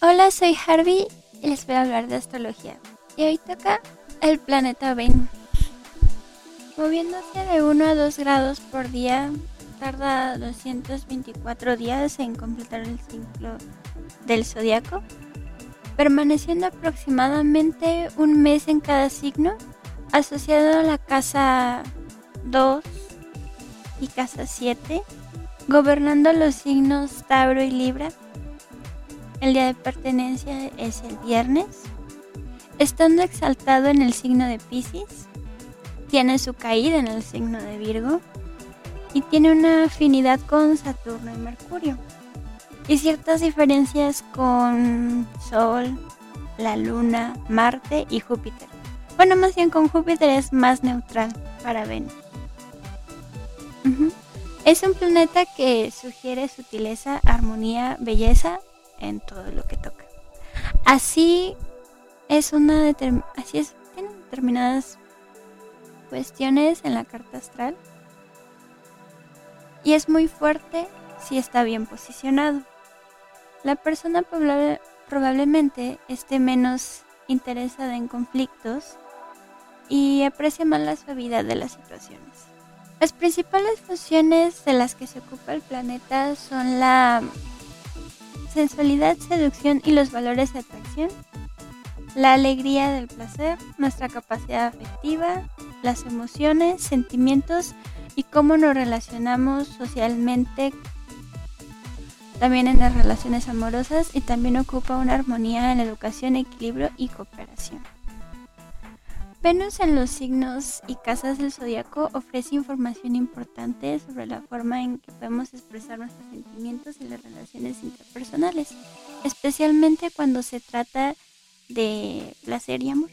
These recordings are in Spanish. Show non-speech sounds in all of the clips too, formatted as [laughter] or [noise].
Hola, soy Harvey y les voy a hablar de astrología. Y hoy toca el planeta Venus. Moviéndose de 1 a 2 grados por día, tarda 224 días en completar el ciclo del zodiaco, permaneciendo aproximadamente un mes en cada signo, asociado a la casa 2 y casa 7, gobernando los signos Tauro y Libra. El día de pertenencia es el viernes. Estando exaltado en el signo de Pisces, tiene su caída en el signo de Virgo y tiene una afinidad con Saturno y Mercurio. Y ciertas diferencias con Sol, la Luna, Marte y Júpiter. Bueno, más bien con Júpiter es más neutral para Venus. Es un planeta que sugiere sutileza, armonía, belleza en todo lo que toca. Así es una así es tienen determinadas cuestiones en la carta astral y es muy fuerte si está bien posicionado. La persona probablemente esté menos interesada en conflictos y aprecia más la suavidad de las situaciones. Las principales funciones de las que se ocupa el planeta son la sensualidad, seducción y los valores de atracción, la alegría del placer, nuestra capacidad afectiva, las emociones, sentimientos y cómo nos relacionamos socialmente, también en las relaciones amorosas y también ocupa una armonía en la educación, equilibrio y cooperación. Venus en los signos y casas del zodiaco ofrece información importante sobre la forma en que podemos expresar nuestros sentimientos y las relaciones interpersonales, especialmente cuando se trata de placer y amor.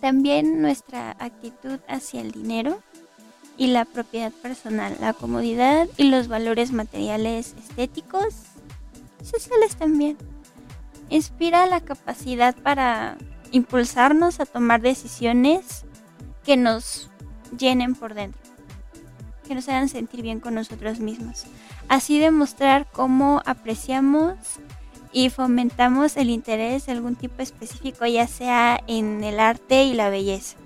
También nuestra actitud hacia el dinero y la propiedad personal, la comodidad y los valores materiales estéticos, sociales también. Inspira la capacidad para impulsarnos a tomar decisiones que nos llenen por dentro, que nos hagan sentir bien con nosotros mismos. Así demostrar cómo apreciamos y fomentamos el interés de algún tipo específico, ya sea en el arte y la belleza.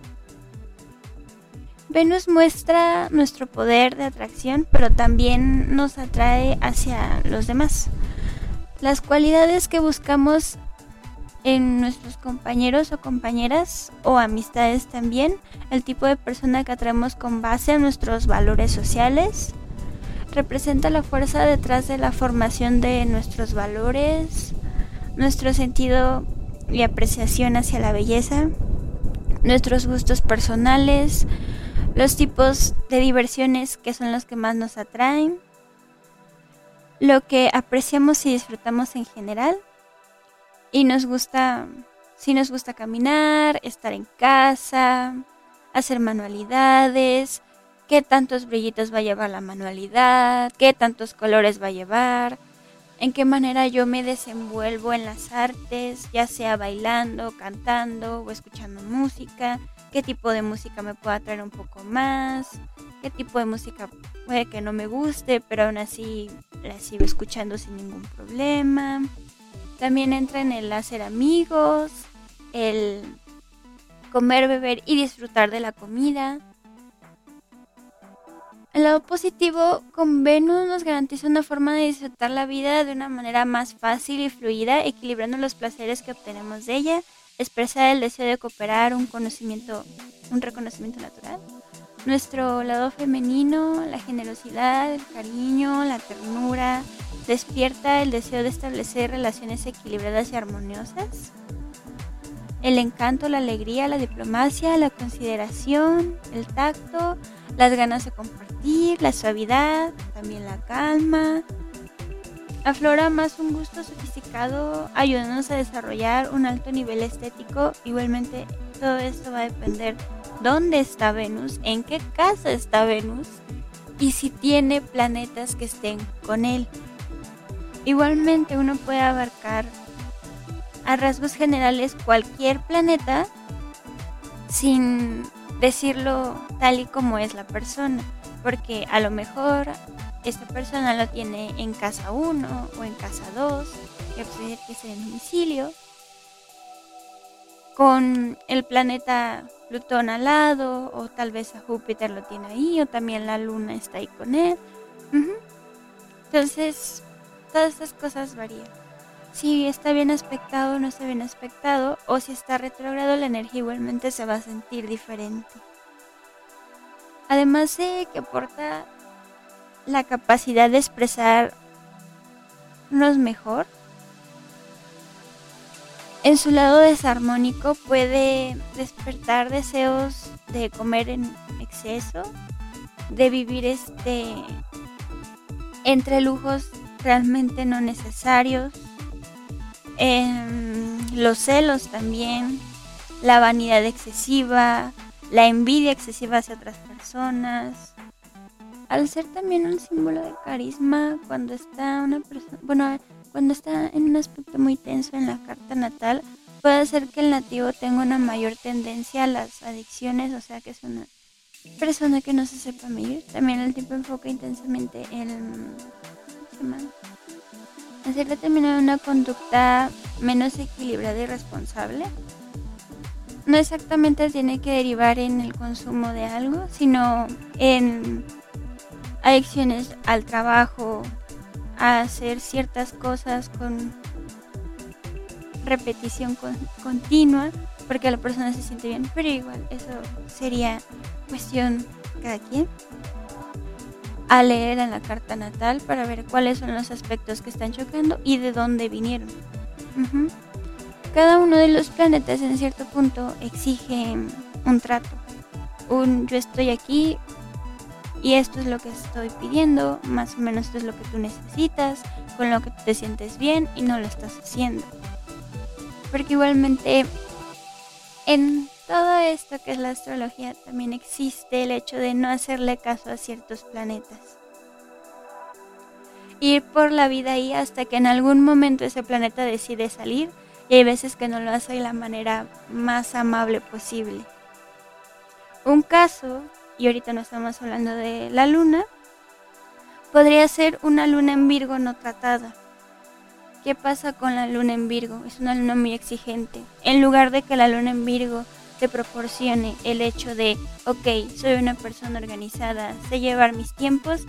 Venus muestra nuestro poder de atracción, pero también nos atrae hacia los demás. Las cualidades que buscamos en nuestros compañeros o compañeras o amistades también, el tipo de persona que atraemos con base a nuestros valores sociales, representa la fuerza detrás de la formación de nuestros valores, nuestro sentido y apreciación hacia la belleza, nuestros gustos personales, los tipos de diversiones que son los que más nos atraen, lo que apreciamos y disfrutamos en general, y nos gusta, si nos gusta caminar, estar en casa, hacer manualidades, qué tantos brillitos va a llevar la manualidad, qué tantos colores va a llevar, en qué manera yo me desenvuelvo en las artes, ya sea bailando, cantando o escuchando música, qué tipo de música me puede atraer un poco más, qué tipo de música puede que no me guste, pero aún así la sigo escuchando sin ningún problema. También entra en el hacer amigos, el comer, beber y disfrutar de la comida. El lado positivo, con Venus nos garantiza una forma de disfrutar la vida de una manera más fácil y fluida, equilibrando los placeres que obtenemos de ella, expresar el deseo de cooperar, un conocimiento, un reconocimiento natural. Nuestro lado femenino, la generosidad, el cariño, la ternura, despierta el deseo de establecer relaciones equilibradas y armoniosas. El encanto, la alegría, la diplomacia, la consideración, el tacto, las ganas de compartir, la suavidad, también la calma. Aflora más un gusto sofisticado, ayudándonos a desarrollar un alto nivel estético. Igualmente, todo esto va a depender dónde está Venus, en qué casa está Venus y si tiene planetas que estén con él. Igualmente uno puede abarcar a rasgos generales cualquier planeta sin decirlo tal y como es la persona, porque a lo mejor esta persona lo tiene en casa 1 o en casa 2, que pues, tiene que ser en domicilio. Con el planeta Plutón al lado, o tal vez a Júpiter lo tiene ahí, o también la luna está ahí con él. Entonces, todas esas cosas varían. Si está bien aspectado o no está bien aspectado, o si está retrogrado, la energía igualmente se va a sentir diferente. Además de que aporta la capacidad de expresarnos mejor, en su lado desarmónico puede despertar deseos de comer en exceso, de vivir este entre lujos realmente no necesarios, los celos también, la vanidad excesiva, la envidia excesiva hacia otras personas. Al ser también un símbolo de carisma, cuando está una persona, bueno, cuando está en un aspecto muy tenso en la carta natal, puede hacer que el nativo tenga una mayor tendencia a las adicciones, o sea que es una persona que no se sepa medir. También el tipo enfoca intensamente en hacer determinar una conducta menos equilibrada y responsable. No exactamente tiene que derivar en el consumo de algo, sino en adicciones al trabajo, a hacer ciertas cosas con repetición continua, porque la persona se siente bien, pero igual eso sería cuestión cada quien a leer en la carta natal para ver cuáles son los aspectos que están chocando y de dónde vinieron. Cada uno de los planetas en cierto punto exige un trato. Un yo estoy aquí y esto es lo que estoy pidiendo, más o menos esto es lo que tú necesitas, con lo que te sientes bien y no lo estás haciendo. Porque igualmente en todo esto que es la astrología también existe el hecho de no hacerle caso a ciertos planetas. Ir por la vida ahí hasta que en algún momento ese planeta decide salir y hay veces que no lo hace de la manera más amable posible. Un caso, y ahorita no estamos hablando de la luna, podría ser una luna en Virgo no tratada. ¿Qué pasa con la luna en Virgo? Es una luna muy exigente. En lugar de que la luna en Virgo te proporcione el hecho de, ok, soy una persona organizada, sé llevar mis tiempos,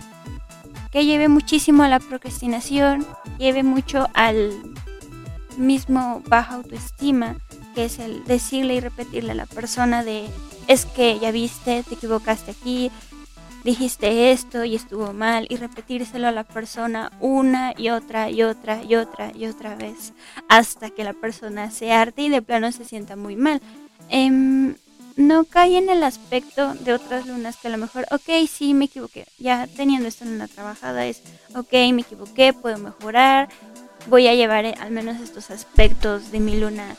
que lleve muchísimo a la procrastinación, lleve mucho al mismo baja autoestima, que es el decirle y repetirle a la persona de, es que ya viste, te equivocaste aquí, dijiste esto y estuvo mal, y repetírselo a la persona una y otra y otra y otra y otra vez, hasta que la persona se arte y de plano se sienta muy mal. Em, no cae en el aspecto de otras lunas que a lo mejor, ok, sí, me equivoqué. Ya teniendo esto en una trabajada es, ok, me equivoqué, puedo mejorar. Voy a llevar eh, al menos estos aspectos de mi luna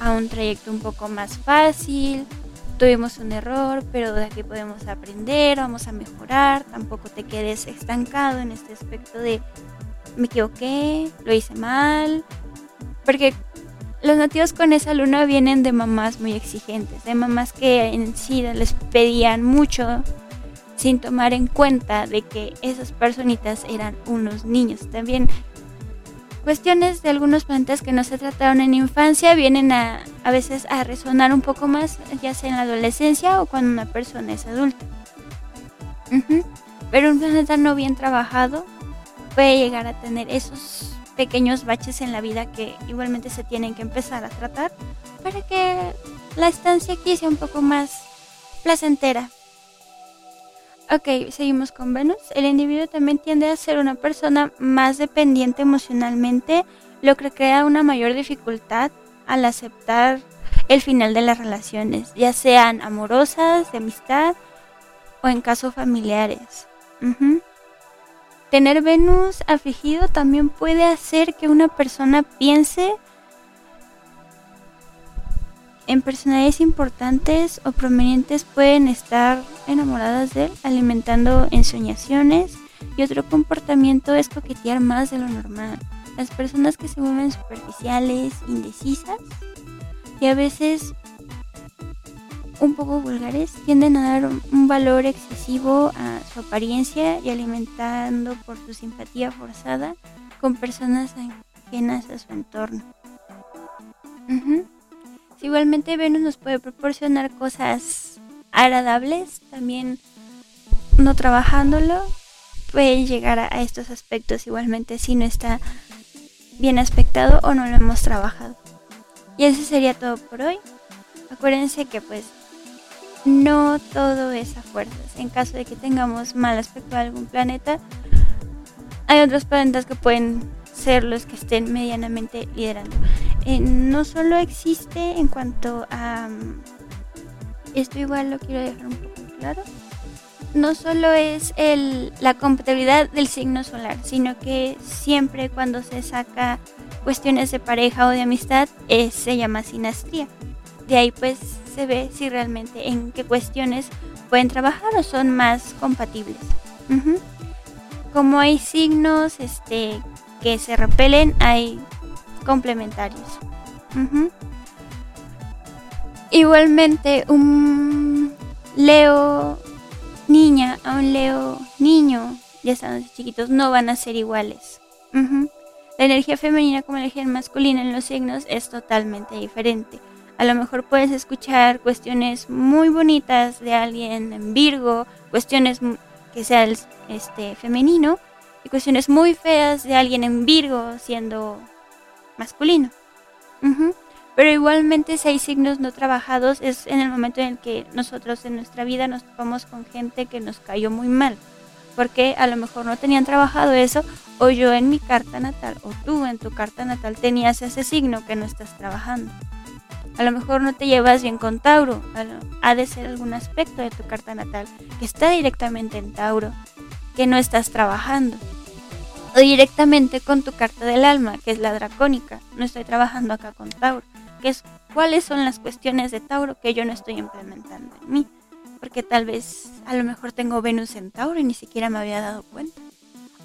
a un trayecto un poco más fácil. Tuvimos un error, pero de aquí podemos aprender, vamos a mejorar. Tampoco te quedes estancado en este aspecto de me equivoqué, lo hice mal. Porque los nativos con esa luna vienen de mamás muy exigentes, de mamás que en sí les pedían mucho sin tomar en cuenta de que esas personitas eran unos niños. También cuestiones de algunos planetas que no se trataron en infancia vienen a, a veces a resonar un poco más, ya sea en la adolescencia o cuando una persona es adulta. Pero un planeta no bien trabajado puede llegar a tener esos pequeños baches en la vida que igualmente se tienen que empezar a tratar para que la estancia aquí sea un poco más placentera. Ok, seguimos con Venus. El individuo también tiende a ser una persona más dependiente emocionalmente, lo que crea una mayor dificultad al aceptar el final de las relaciones, ya sean amorosas, de amistad o en casos familiares. Tener Venus afligido también puede hacer que una persona piense en personalidades importantes o prominentes pueden estar enamoradas de él, alimentando ensoñaciones y otro comportamiento es coquetear más de lo normal. Las personas que se mueven superficiales, indecisas y a veces un poco vulgares tienden a dar un valor excesivo a su apariencia y alimentando por su simpatía forzada con personas ajenas a su entorno. Igualmente Venus nos puede proporcionar cosas agradables, también no trabajándolo, puede llegar a, estos aspectos igualmente si no está bien aspectado o no lo hemos trabajado. Y eso sería todo por hoy. Acuérdense que pues no todo es a fuerzas. En caso de que tengamos mal aspecto a algún planeta, hay otros planetas que pueden ser los que estén medianamente liderando. Eh, no solo existe en cuanto a... Mm, esto igual lo quiero dejar un poco claro no solo es el, la compatibilidad del signo solar, sino que siempre cuando se saca cuestiones de pareja o de amistad se llama sinastría. De ahí pues se ve si realmente en qué cuestiones pueden trabajar o son más compatibles. Como hay signos este, que se repelen, hay complementarios. Igualmente, un Leo niña a un Leo niño, ya están chiquitos, no van a ser iguales. La energía femenina como la energía masculina en los signos es totalmente diferente. A lo mejor puedes escuchar cuestiones muy bonitas de alguien en Virgo, cuestiones que sea este femenino y cuestiones muy feas de alguien en Virgo siendo masculino. Pero igualmente si hay signos no trabajados es en el momento en el que nosotros en nuestra vida nos topamos con gente que nos cayó muy mal. Porque a lo mejor no tenían trabajado eso o yo en mi carta natal o tú en tu carta natal tenías ese signo que no estás trabajando. A lo mejor no te llevas bien con Tauro. Ha de ser algún aspecto de tu carta natal que está directamente en Tauro, que no estás trabajando. O directamente con tu carta del alma, que es la dracónica. No estoy trabajando acá con Tauro es cuáles son las cuestiones de Tauro que yo no estoy implementando en mí. Porque tal vez a lo mejor tengo Venus en Tauro y ni siquiera me había dado cuenta.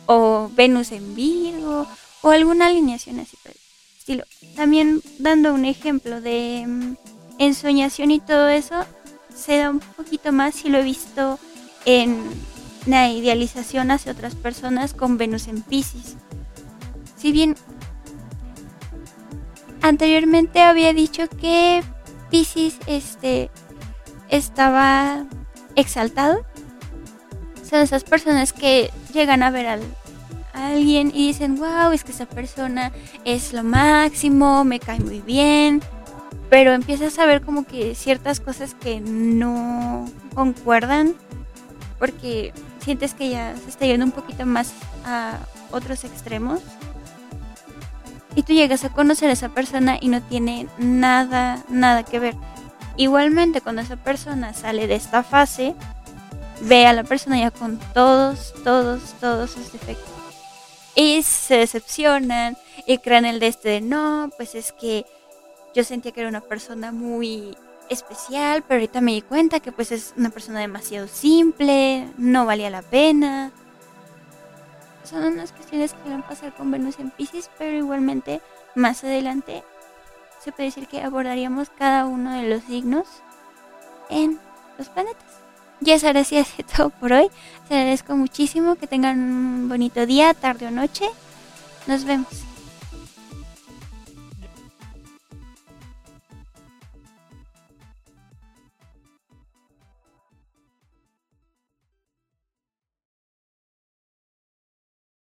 O Venus en Virgo, o alguna alineación así estilo. También dando un ejemplo de mm, ensoñación y todo eso, se da un poquito más si lo he visto en la idealización hacia otras personas con Venus en Pisces. Si bien anteriormente había dicho que Pisces este, estaba exaltado. Son esas personas que llegan a ver a alguien y dicen, wow, es que esa persona es lo máximo, me cae muy bien. Pero empiezas a ver como que ciertas cosas que no concuerdan porque sientes que ya se está yendo un poquito más a otros extremos y tú llegas a conocer a esa persona y no tiene nada, nada que ver. Igualmente, cuando esa persona sale de esta fase, ve a la persona ya con todos, todos, todos sus defectos. Y se decepcionan y crean el de este de no, pues es que yo sentía que era una persona muy especial, pero ahorita me di cuenta que pues es una persona demasiado simple, no valía la pena son unas cuestiones que van a pasar con Venus en Pisces, pero igualmente más adelante se puede decir que abordaríamos cada uno de los signos en los planetas. Ya es ahora sí [laughs] todo por hoy. Se agradezco muchísimo que tengan un bonito día, tarde o noche. Nos vemos.